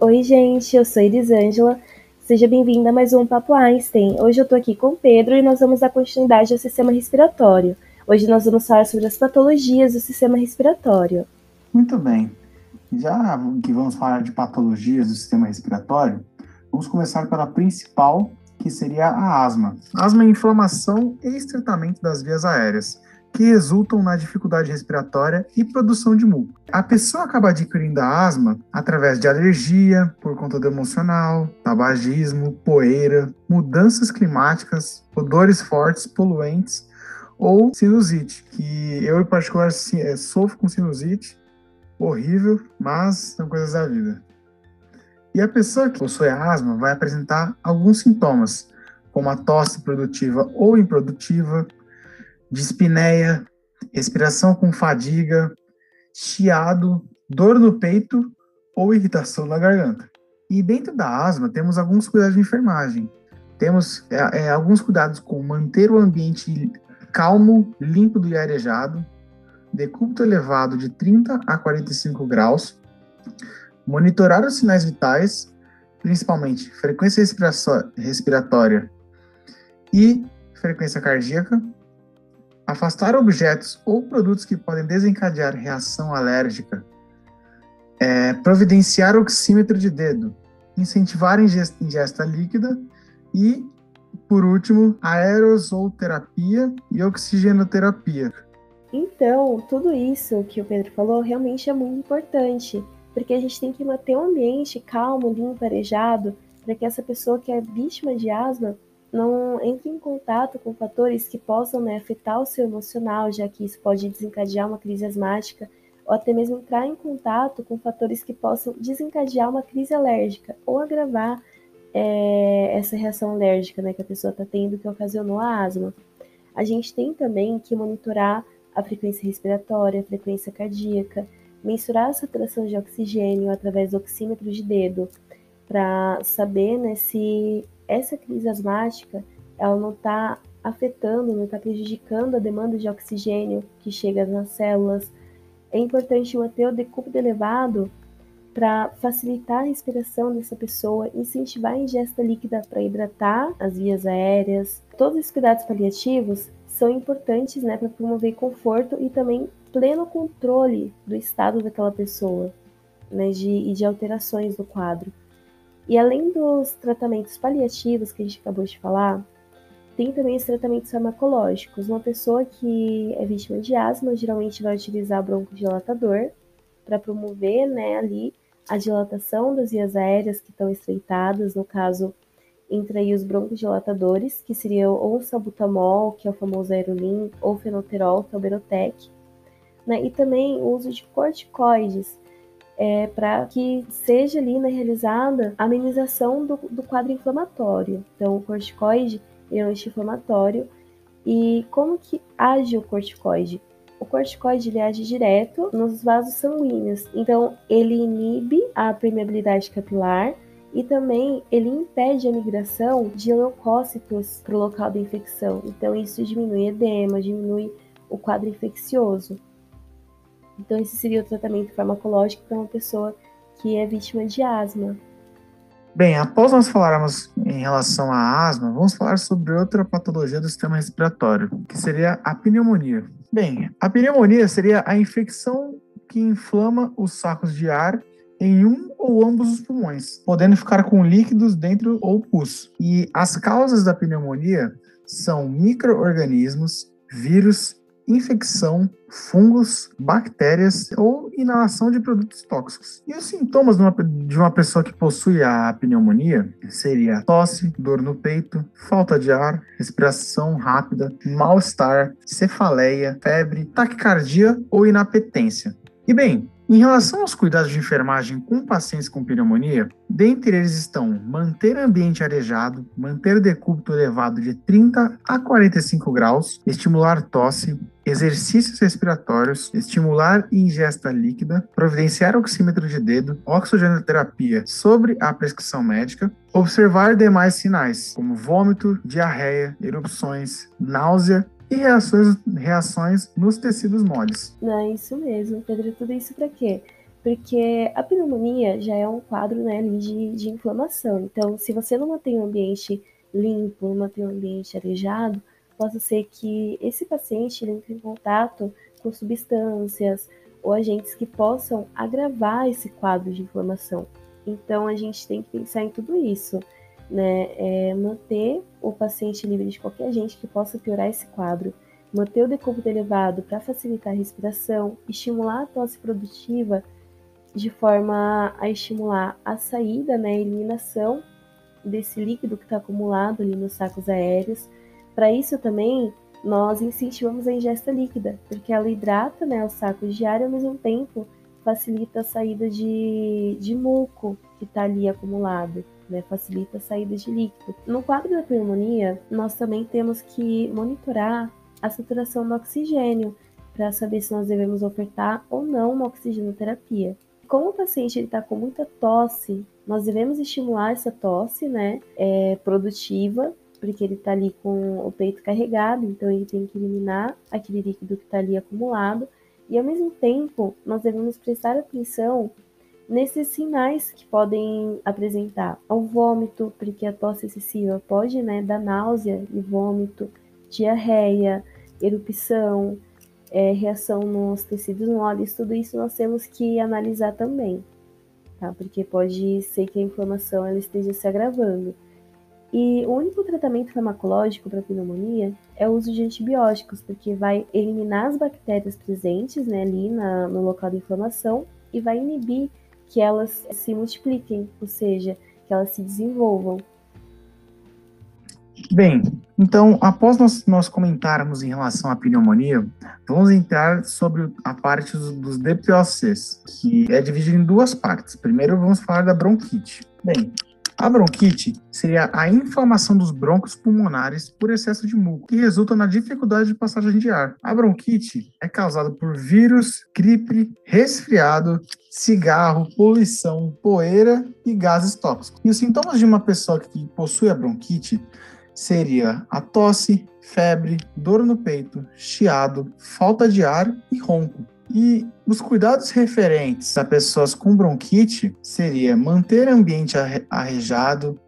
Oi, gente, eu sou Elisângela. Seja bem-vinda a mais um Papo Einstein. Hoje eu tô aqui com o Pedro e nós vamos dar continuidade ao sistema respiratório. Hoje nós vamos falar sobre as patologias do sistema respiratório. Muito bem. Já que vamos falar de patologias do sistema respiratório, vamos começar pela principal, que seria a asma. A asma é inflamação e estreitamento das vias aéreas, que resultam na dificuldade respiratória e produção de muco. A pessoa acaba adquirindo a asma através de alergia, por conta do emocional, tabagismo, poeira, mudanças climáticas, odores fortes, poluentes ou sinusite, que eu em particular é, sofro com sinusite, horrível, mas são coisas da vida. E a pessoa que possui asma vai apresentar alguns sintomas, como a tosse produtiva ou improdutiva, dispneia, respiração com fadiga, chiado, dor no peito ou irritação na garganta. E dentro da asma temos alguns cuidados de enfermagem. Temos é, é, alguns cuidados com manter o ambiente calmo, límpido e arejado, decúbito elevado de 30 a 45 graus, monitorar os sinais vitais, principalmente frequência respiratória e frequência cardíaca, afastar objetos ou produtos que podem desencadear reação alérgica, é, providenciar oxímetro de dedo, incentivar ingesta, ingesta líquida e, por último, aerosolterapia e oxigenoterapia. Então, tudo isso que o Pedro falou realmente é muito importante, porque a gente tem que manter o ambiente calmo, limpo, arejado, para que essa pessoa que é vítima de asma não entre em contato com fatores que possam né, afetar o seu emocional, já que isso pode desencadear uma crise asmática, ou até mesmo entrar em contato com fatores que possam desencadear uma crise alérgica ou agravar é, essa reação alérgica né, que a pessoa está tendo que ocasionou a asma. A gente tem também que monitorar a frequência respiratória, a frequência cardíaca, mensurar a saturação de oxigênio através do oxímetro de dedo, para saber né, se essa crise asmática ela não está afetando, não está prejudicando a demanda de oxigênio que chega nas células. É importante manter o decúbito elevado para facilitar a respiração dessa pessoa, incentivar a ingesta líquida para hidratar as vias aéreas. Todos os cuidados paliativos são importantes né, para promover conforto e também pleno controle do estado daquela pessoa né, de, e de alterações do quadro. E além dos tratamentos paliativos que a gente acabou de falar, tem também os tratamentos farmacológicos. Uma pessoa que é vítima de asma geralmente vai utilizar broncodilatador para promover né, ali a dilatação das vias aéreas que estão estreitadas, no caso, entre aí os broncodilatadores, que seriam ou salbutamol, que é o famoso aerolim, ou fenoterol, que é o Berotec, né, e também o uso de corticoides, é, para que seja ali né, realizada a amenização do, do quadro inflamatório. Então, o corticoide é um anti-inflamatório. E como que age o corticoide? O corticoide ele age direto nos vasos sanguíneos, então ele inibe a permeabilidade capilar e também ele impede a migração de leucócitos para o local da infecção. Então isso diminui edema, diminui o quadro infeccioso. Então, esse seria o tratamento farmacológico para uma pessoa que é vítima de asma. Bem, após nós falarmos em relação à asma, vamos falar sobre outra patologia do sistema respiratório, que seria a pneumonia. Bem, a pneumonia seria a infecção que inflama os sacos de ar em um ou ambos os pulmões, podendo ficar com líquidos dentro ou pus. E as causas da pneumonia são microorganismos, vírus infecção, fungos, bactérias ou inalação de produtos tóxicos. E os sintomas de uma, de uma pessoa que possui a pneumonia seria tosse, dor no peito, falta de ar, respiração rápida, mal-estar, cefaleia, febre, taquicardia ou inapetência. E bem, em relação aos cuidados de enfermagem com pacientes com pneumonia, dentre eles estão manter ambiente arejado, manter decúbito elevado de 30 a 45 graus, estimular tosse, exercícios respiratórios, estimular ingesta líquida, providenciar oxímetro de dedo, oxigenoterapia sobre a prescrição médica, observar demais sinais, como vômito, diarreia, erupções, náusea e reações, reações nos tecidos moles. Não, é isso mesmo, Pedro. Tudo isso para quê? porque a pneumonia já é um quadro né, de, de inflamação. Então, se você não mantém o ambiente limpo, não mantém o ambiente arejado, possa ser que esse paciente entre em contato com substâncias ou agentes que possam agravar esse quadro de inflamação. Então, a gente tem que pensar em tudo isso, né? É manter o paciente livre de qualquer agente que possa piorar esse quadro, manter o decúbito elevado para facilitar a respiração, estimular a tosse produtiva de forma a estimular a saída, né, a eliminação desse líquido que está acumulado ali nos sacos aéreos. Para isso também nós incentivamos a ingesta líquida, porque ela hidrata né, os sacos de ar e ao mesmo tempo facilita a saída de, de muco que está ali acumulado. Né, facilita a saída de líquido. No quadro da pneumonia, nós também temos que monitorar a saturação do oxigênio para saber se nós devemos ofertar ou não uma oxigenoterapia como o paciente está com muita tosse, nós devemos estimular essa tosse, né, é, produtiva, porque ele está ali com o peito carregado, então ele tem que eliminar aquele líquido que está ali acumulado. E ao mesmo tempo, nós devemos prestar atenção nesses sinais que podem apresentar ao vômito, porque a tosse excessiva pode né, dar náusea e vômito, diarreia, erupção, é, reação nos tecidos moles, tudo isso nós temos que analisar também, tá? Porque pode ser que a inflamação ela esteja se agravando. E o único tratamento farmacológico para pneumonia é o uso de antibióticos, porque vai eliminar as bactérias presentes né, ali na, no local da inflamação e vai inibir que elas se multipliquem, ou seja, que elas se desenvolvam. Bem, então, após nós, nós comentarmos em relação à pneumonia, vamos entrar sobre a parte dos, dos DPOCs, que é dividido em duas partes. Primeiro, vamos falar da bronquite. Bem, a bronquite seria a inflamação dos brônquios pulmonares por excesso de muco, que resulta na dificuldade de passagem de ar. A bronquite é causada por vírus, gripe, resfriado, cigarro, poluição, poeira e gases tóxicos. E os sintomas de uma pessoa que possui a bronquite seria a tosse, febre, dor no peito, chiado, falta de ar e ronco. E os cuidados referentes a pessoas com bronquite seria manter ambiente arrejado,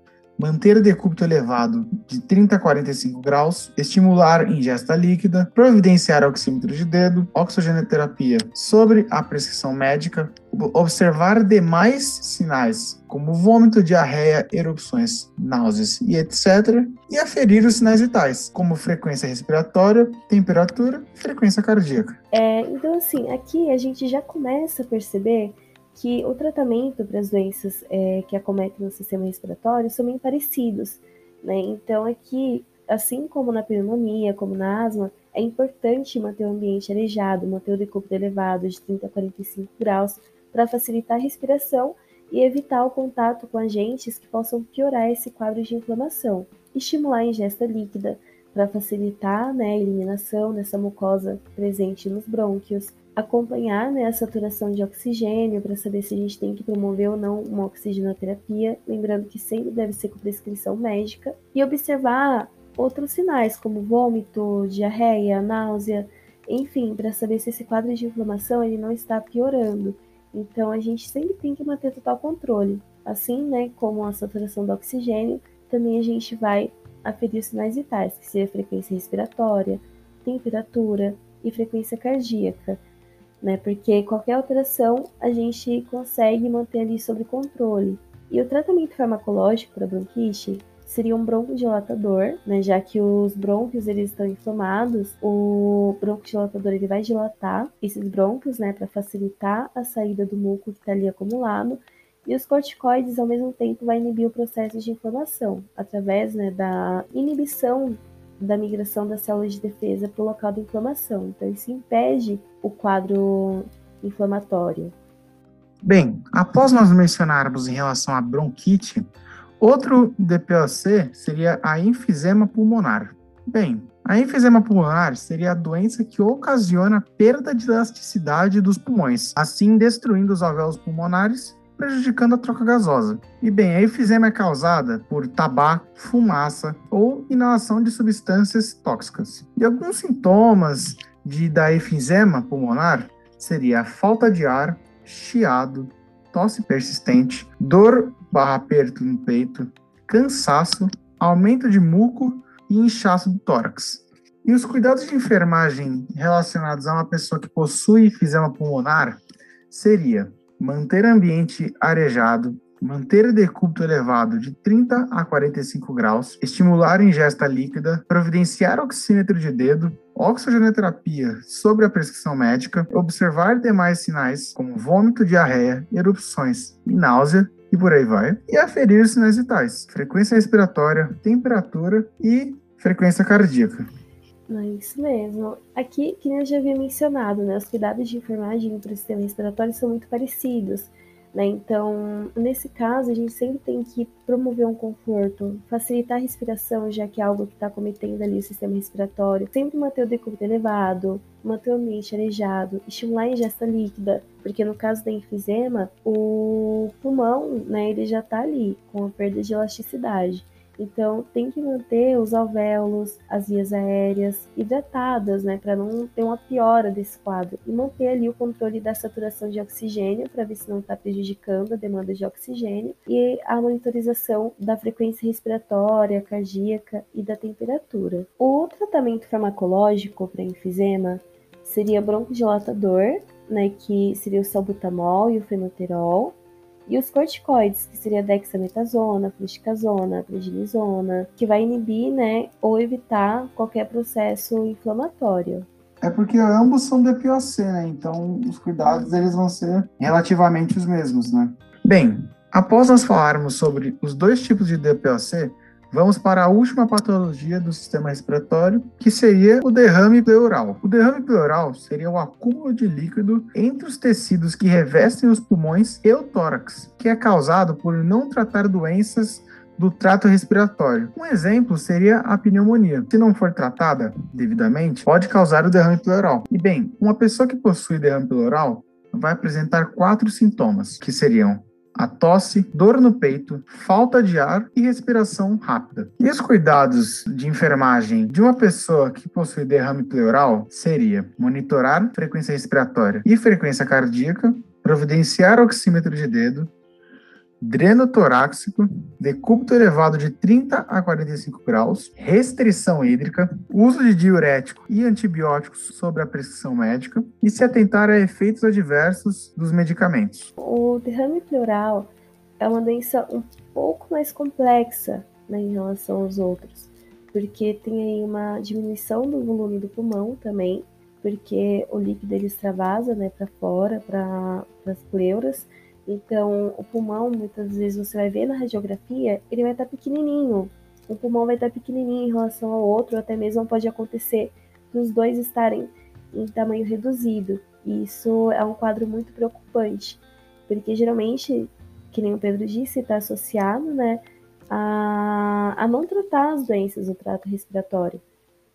manter o decúbito elevado de 30 a 45 graus, estimular ingesta líquida, providenciar oxímetro de dedo, oxigenoterapia sobre a prescrição médica, observar demais sinais como vômito, diarreia, erupções, náuseas e etc. E aferir os sinais vitais, como frequência respiratória, temperatura e frequência cardíaca. É, então, assim, aqui a gente já começa a perceber que o tratamento para as doenças é, que acometem o sistema respiratório são bem parecidos. Né? Então, aqui, assim como na pneumonia, como na asma, é importante manter o ambiente arejado, manter o decúbito elevado de 30 a 45 graus para facilitar a respiração e evitar o contato com agentes que possam piorar esse quadro de inflamação. Estimular a ingesta líquida para facilitar né, a eliminação dessa mucosa presente nos brônquios acompanhar né, a saturação de oxigênio para saber se a gente tem que promover ou não uma oxigenoterapia, lembrando que sempre deve ser com prescrição médica, e observar outros sinais como vômito, diarreia, náusea, enfim, para saber se esse quadro de inflamação ele não está piorando. Então a gente sempre tem que manter total controle. Assim, né, como a saturação do oxigênio, também a gente vai aferir os sinais vitais, que seria frequência respiratória, temperatura e frequência cardíaca né? Porque qualquer alteração a gente consegue manter ali sob controle. E o tratamento farmacológico para bronquite seria um broncodilatador, né? Já que os brônquios eles estão inflamados, o broncodilatador ele vai dilatar esses brônquios, né, para facilitar a saída do muco que está ali acumulado. E os corticoides, ao mesmo tempo, vai inibir o processo de inflamação, através né, da inibição da migração das células de defesa para o local da inflamação. Então, isso impede o quadro inflamatório. Bem, após nós mencionarmos em relação à bronquite, outro DPOC seria a enfisema pulmonar. Bem, a enfisema pulmonar seria a doença que ocasiona perda de elasticidade dos pulmões, assim destruindo os alvéolos pulmonares prejudicando a troca gasosa. E bem, a efizema é causada por tabaco, fumaça ou inalação de substâncias tóxicas. E alguns sintomas de, da efizema pulmonar seria a falta de ar, chiado, tosse persistente, dor barra aperto no peito, cansaço, aumento de muco e inchaço do tórax. E os cuidados de enfermagem relacionados a uma pessoa que possui enfisema pulmonar seria manter ambiente arejado, manter decúbito elevado de 30 a 45 graus, estimular ingesta líquida, providenciar oxímetro de dedo, oxigenoterapia sobre a prescrição médica, observar demais sinais como vômito, diarreia, erupções e náusea, e por aí vai, e aferir sinais vitais, frequência respiratória, temperatura e frequência cardíaca. É isso mesmo. Aqui, que eu já havia mencionado, né, os cuidados de enfermagem para o sistema respiratório são muito parecidos. Né? Então, nesse caso, a gente sempre tem que promover um conforto, facilitar a respiração, já que é algo que está cometendo ali o sistema respiratório, sempre manter o decúbito elevado, manter o ambiente arejado, estimular a ingesta líquida, porque no caso da enfisema, o pulmão, né, ele já está ali com a perda de elasticidade. Então, tem que manter os alvéolos, as vias aéreas hidratadas, né, para não ter uma piora desse quadro. E manter ali o controle da saturação de oxigênio, para ver se não está prejudicando a demanda de oxigênio. E a monitorização da frequência respiratória, cardíaca e da temperatura. O tratamento farmacológico para enfisema seria broncodilatador, né, que seria o salbutamol e o fenoterol e os corticoides, que seria dexametasona, fluticasona, prednisona, que vai inibir, né, ou evitar qualquer processo inflamatório. É porque ambos são DPOC, né? Então os cuidados eles vão ser relativamente os mesmos, né? Bem, após nós falarmos sobre os dois tipos de DPOC, Vamos para a última patologia do sistema respiratório, que seria o derrame pleural. O derrame pleural seria o acúmulo de líquido entre os tecidos que revestem os pulmões e o tórax, que é causado por não tratar doenças do trato respiratório. Um exemplo seria a pneumonia. Se não for tratada devidamente, pode causar o derrame pleural. E bem, uma pessoa que possui derrame pleural vai apresentar quatro sintomas, que seriam a tosse, dor no peito, falta de ar e respiração rápida. E os cuidados de enfermagem de uma pessoa que possui derrame pleural seria monitorar frequência respiratória e frequência cardíaca, providenciar oxímetro de dedo, dreno torácico, decúbito elevado de 30 a 45 graus, restrição hídrica, uso de diurético e antibióticos sobre a prescrição médica e se atentar a efeitos adversos dos medicamentos. O derrame pleural é uma doença um pouco mais complexa né, em relação aos outros, porque tem aí uma diminuição do volume do pulmão também, porque o líquido ele extravasa né, para fora, para as pleuras, então, o pulmão, muitas vezes você vai ver na radiografia, ele vai estar pequenininho. O pulmão vai estar pequenininho em relação ao outro, até mesmo pode acontecer dos dois estarem em tamanho reduzido. E isso é um quadro muito preocupante, porque geralmente, que nem o Pedro disse, está associado né, a, a não tratar as doenças do trato respiratório.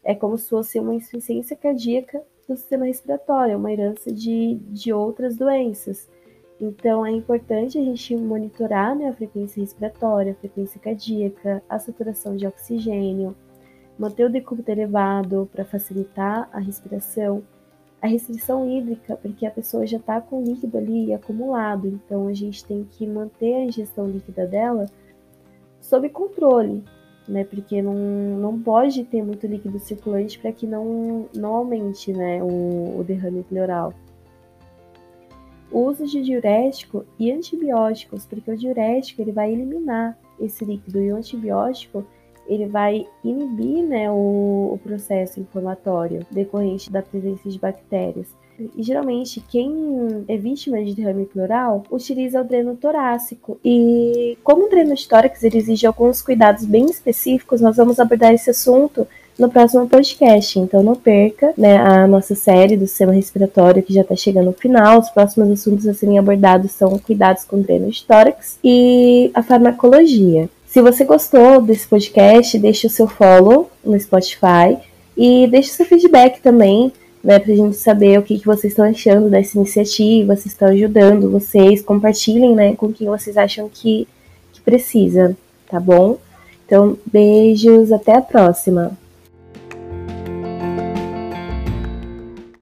É como se fosse uma insuficiência cardíaca do sistema respiratório, uma herança de, de outras doenças. Então, é importante a gente monitorar né, a frequência respiratória, a frequência cardíaca, a saturação de oxigênio, manter o decúbito elevado para facilitar a respiração, a restrição hídrica, porque a pessoa já está com líquido ali acumulado, então a gente tem que manter a ingestão líquida dela sob controle, né? Porque não, não pode ter muito líquido circulante para que não, não aumente né, o, o derrame pleural uso de diurético e antibióticos, porque o diurético ele vai eliminar esse líquido e o antibiótico ele vai inibir né, o, o processo inflamatório decorrente da presença de bactérias. E geralmente quem é vítima de derrame pleural utiliza o dreno torácico. E como o dreno tórax exige alguns cuidados bem específicos, nós vamos abordar esse assunto no próximo podcast. Então não perca né, a nossa série do sistema respiratório que já está chegando ao final. Os próximos assuntos a serem abordados são cuidados com dreno de tórax e a farmacologia. Se você gostou desse podcast, deixe o seu follow no Spotify e deixe seu feedback também, né, a gente saber o que, que vocês estão achando dessa iniciativa, se estão ajudando vocês, compartilhem, né, com quem vocês acham que, que precisa, tá bom? Então, beijos, até a próxima!